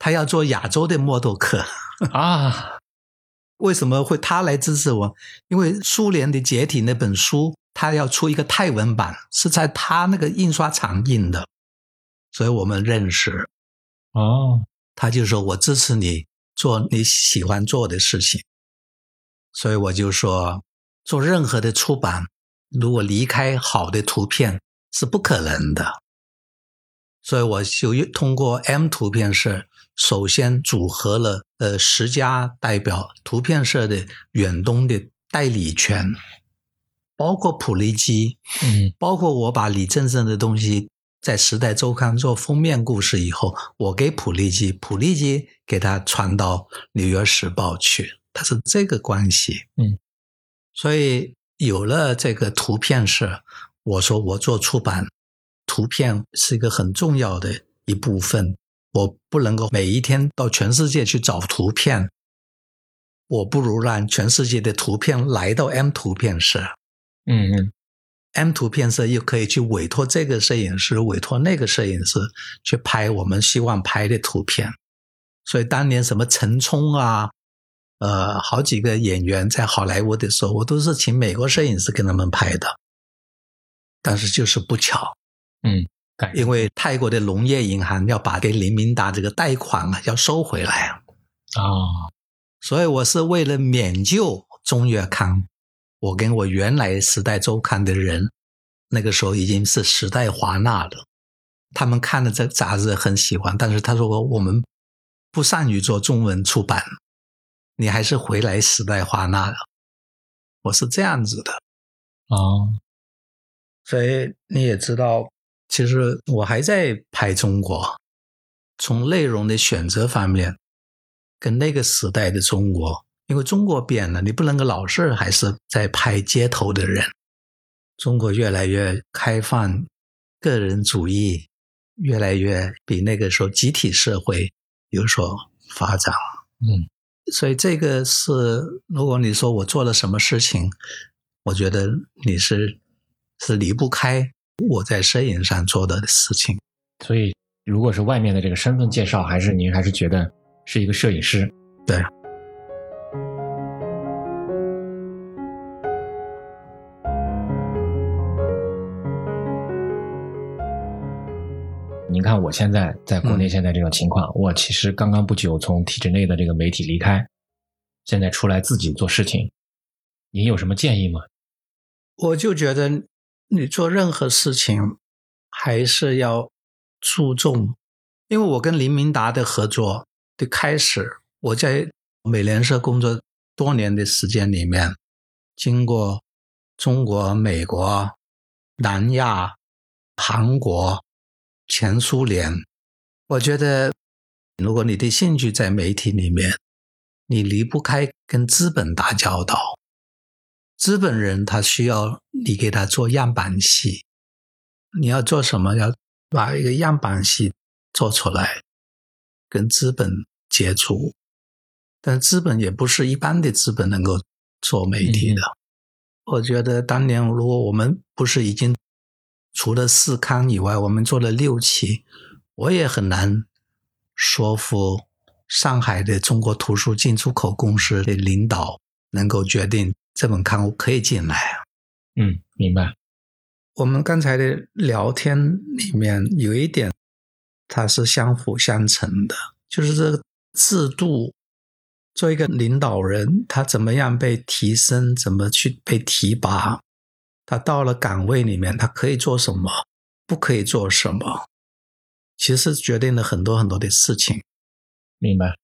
他要做亚洲的默多克啊。(laughs) 为什么会他来支持我？因为苏联的解体那本书。他要出一个泰文版，是在他那个印刷厂印的，所以我们认识。哦，他就说我支持你做你喜欢做的事情，所以我就说做任何的出版，如果离开好的图片是不可能的。所以我就通过 M 图片社，首先组合了呃十家代表图片社的远东的代理权。包括普利基，嗯，包括我把李正正的东西在《时代周刊》做封面故事以后，我给普利基，普利基给他传到《纽约时报》去，他是这个关系，嗯，所以有了这个图片社，我说我做出版，图片是一个很重要的一部分，我不能够每一天到全世界去找图片，我不如让全世界的图片来到 M 图片社。嗯嗯，M 图片社又可以去委托这个摄影师，委托那个摄影师去拍我们希望拍的图片。所以当年什么陈冲啊，呃，好几个演员在好莱坞的时候，我都是请美国摄影师给他们拍的。但是就是不巧，嗯，因为泰国的农业银行要把给林明达这个贷款啊要收回来啊，所以我是为了免救中越康。我跟我原来《时代周刊》的人，那个时候已经是时代华纳了。他们看了这杂志很喜欢，但是他说我我们不善于做中文出版，你还是回来时代华纳了。我是这样子的哦，所以你也知道，其实我还在拍中国，从内容的选择方面，跟那个时代的中国，因为中国变了，你不能够老是还是在拍街头的人，中国越来越开放，个人主义。越来越比那个时候集体社会有所发展，嗯，所以这个是如果你说我做了什么事情，我觉得你是是离不开我在摄影上做的事情。所以，如果是外面的这个身份介绍，还是您还是觉得是一个摄影师？对。您看，我现在在国内现在这种情况，我其实刚刚不久从体制内的这个媒体离开，现在出来自己做事情，您有什么建议吗？我就觉得你做任何事情还是要注重，因为我跟林明达的合作的开始，我在美联社工作多年的时间里面，经过中国、美国、南亚、韩国。前苏联，我觉得，如果你的兴趣在媒体里面，你离不开跟资本打交道。资本人他需要你给他做样板戏，你要做什么？要把一个样板戏做出来，跟资本接触。但资本也不是一般的资本能够做媒体的。我觉得当年如果我们不是已经。除了四刊以外，我们做了六期，我也很难说服上海的中国图书进出口公司的领导能够决定这本刊物可以进来啊。嗯，明白。我们刚才的聊天里面有一点，它是相辅相成的，就是这个制度，做一个领导人，他怎么样被提升，怎么去被提拔。他到了岗位里面，他可以做什么，不可以做什么，其实决定了很多很多的事情。明白。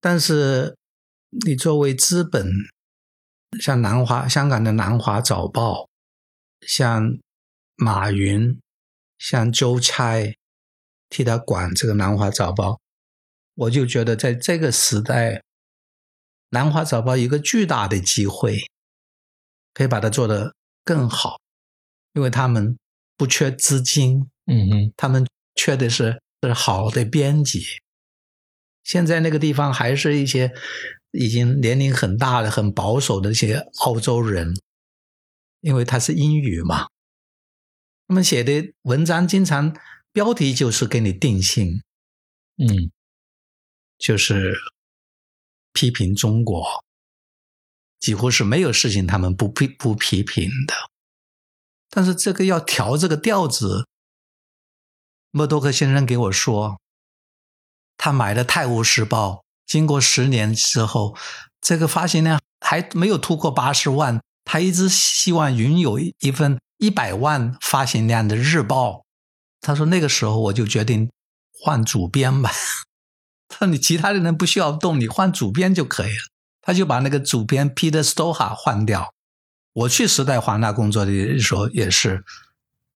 但是你作为资本，像南华香港的南华早报，像马云，像周差替他管这个南华早报，我就觉得在这个时代，南华早报一个巨大的机会，可以把它做得。更好，因为他们不缺资金，嗯哼，他们缺的是是好的编辑。现在那个地方还是一些已经年龄很大了、很保守的一些澳洲人，因为他是英语嘛，他们写的文章经常标题就是给你定性，嗯，就是批评中国。几乎是没有事情他们不批不批评的，但是这个要调这个调子。默多克先生给我说，他买的《泰晤士报》，经过十年之后，这个发行量还没有突破八十万，他一直希望拥有一份一百万发行量的日报。他说那个时候我就决定换主编吧。(laughs) 他说你其他的人不需要动，你换主编就可以了。他就把那个主编 Peter Stoha 换掉。我去时代华纳工作的时候也是，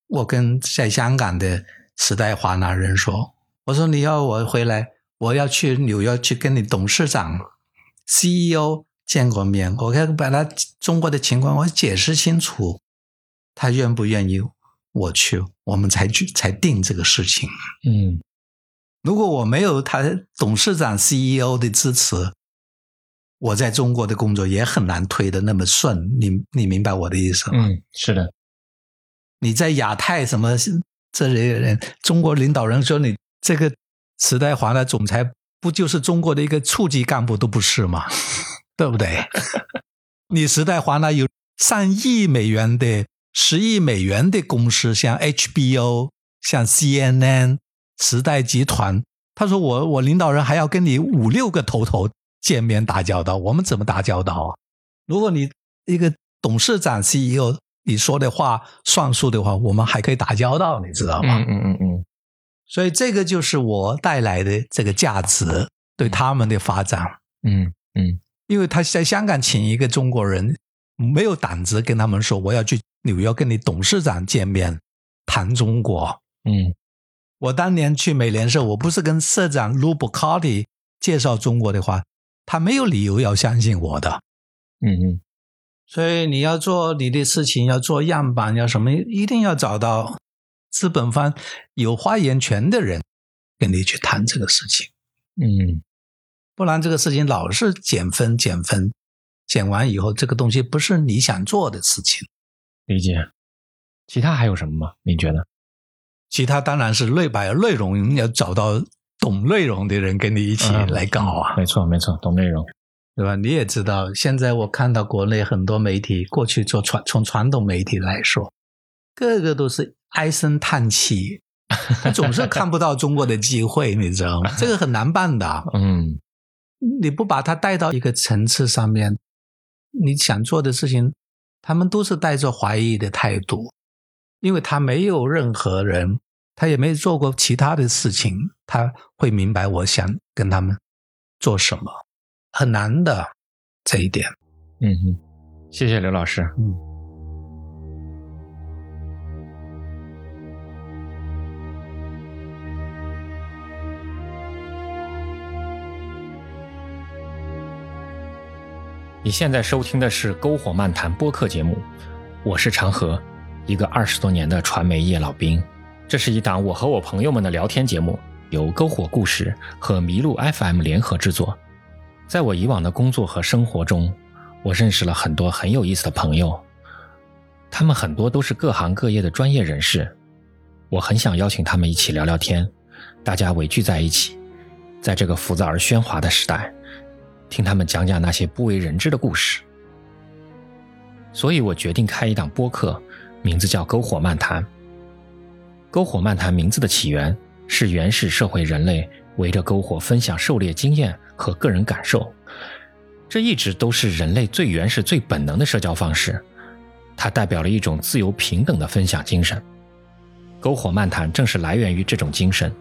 我跟在香港的时代华纳人说：“我说你要我回来，我要去纽约去跟你董事长、CEO 见过面，我要把他中国的情况我解释清楚，他愿不愿意我去，我们才去才定这个事情。嗯，如果我没有他董事长、CEO 的支持。”我在中国的工作也很难推的那么顺，你你明白我的意思吗？嗯，是的。你在亚太什么这些人，中国领导人说你这个时代华纳总裁不就是中国的一个处级干部都不是吗？(laughs) 对不对？(laughs) 你时代华纳有上亿美元的、十亿美元的公司，像 HBO、像 CNN、时代集团。他说我我领导人还要跟你五六个头头。见面打交道，我们怎么打交道啊？如果你一个董事长 CEO 你说的话算数的话，我们还可以打交道，你知道吗？嗯嗯嗯嗯，所以这个就是我带来的这个价值对他们的发展。嗯嗯因为他在香港请一个中国人，没有胆子跟他们说我要去纽约跟你董事长见面谈中国。嗯我当年去美联社，我不是跟社长 Lou b o c a r t i 介绍中国的话，他没有理由要相信我的。嗯嗯所以你要做你的事情，要做样板，要什么，一定要找到资本方有发言权的人跟你去谈这个事情，嗯不然这个事情老是减分减分，减完以后这个东西不是你想做的事情。理解。其他还有什么吗？你觉得？其他当然是内把内容要找到懂内容的人跟你一起嗯来搞啊。没错没错，懂内容。对吧？你也知道，现在我看到国内很多媒体，过去做传从传统媒体来说，个个都是唉声叹气，(laughs) 总是看不到中国的机会，你知道吗？(laughs) 这个很难办的。嗯你不把他带到一个层次上面，你想做的事情，他们都是带着怀疑的态度，因为他没有任何人，他也没做过其他的事情，他会明白我想跟他们做什么，很难的这一点。嗯嗯，谢谢刘老师。嗯。你现在收听的是《篝火漫谈》播客节目，我是长河，一个二十多年的传媒业老兵。这是一档我和我朋友们的聊天节目，由篝火故事和麋鹿 FM 联合制作。在我以往的工作和生活中，我认识了很多很有意思的朋友，他们很多都是各行各业的专业人士。我很想邀请他们一起聊聊天，大家围聚在一起，在这个浮躁而喧哗的时代。听他们讲讲那些不为人知的故事，所以我决定开一档播客，名字叫《篝火漫谈》。篝火漫谈名字的起源是原始社会人类围着篝火分享狩猎经验和个人感受，这一直都是人类最原始、最本能的社交方式，它代表了一种自由平等的分享精神。篝火漫谈正是来源于这种精神。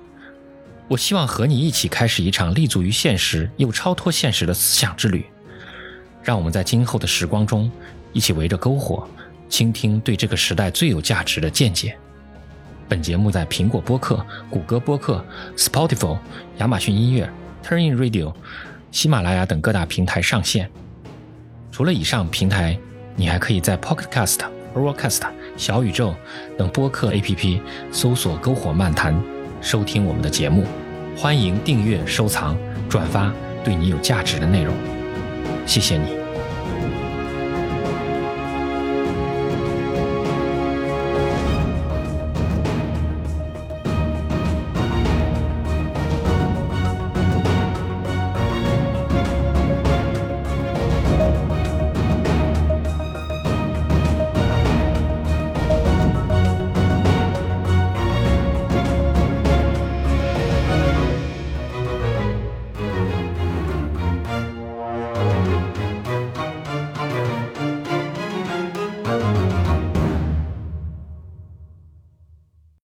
我希望和你一起开始一场立足于现实又超脱现实的思想之旅，让我们在今后的时光中一起围着篝火，倾听对这个时代最有价值的见解。本节目在苹果播客、谷歌播客、Spotify、亚马逊音乐、Turnin Radio、喜马拉雅等各大平台上线。除了以上平台，你还可以在 Pocket Cast、Overcast、小宇宙等播客 APP 搜索“篝火漫谈”。收听我们的节目，欢迎订阅、收藏、转发对你有价值的内容。谢谢你。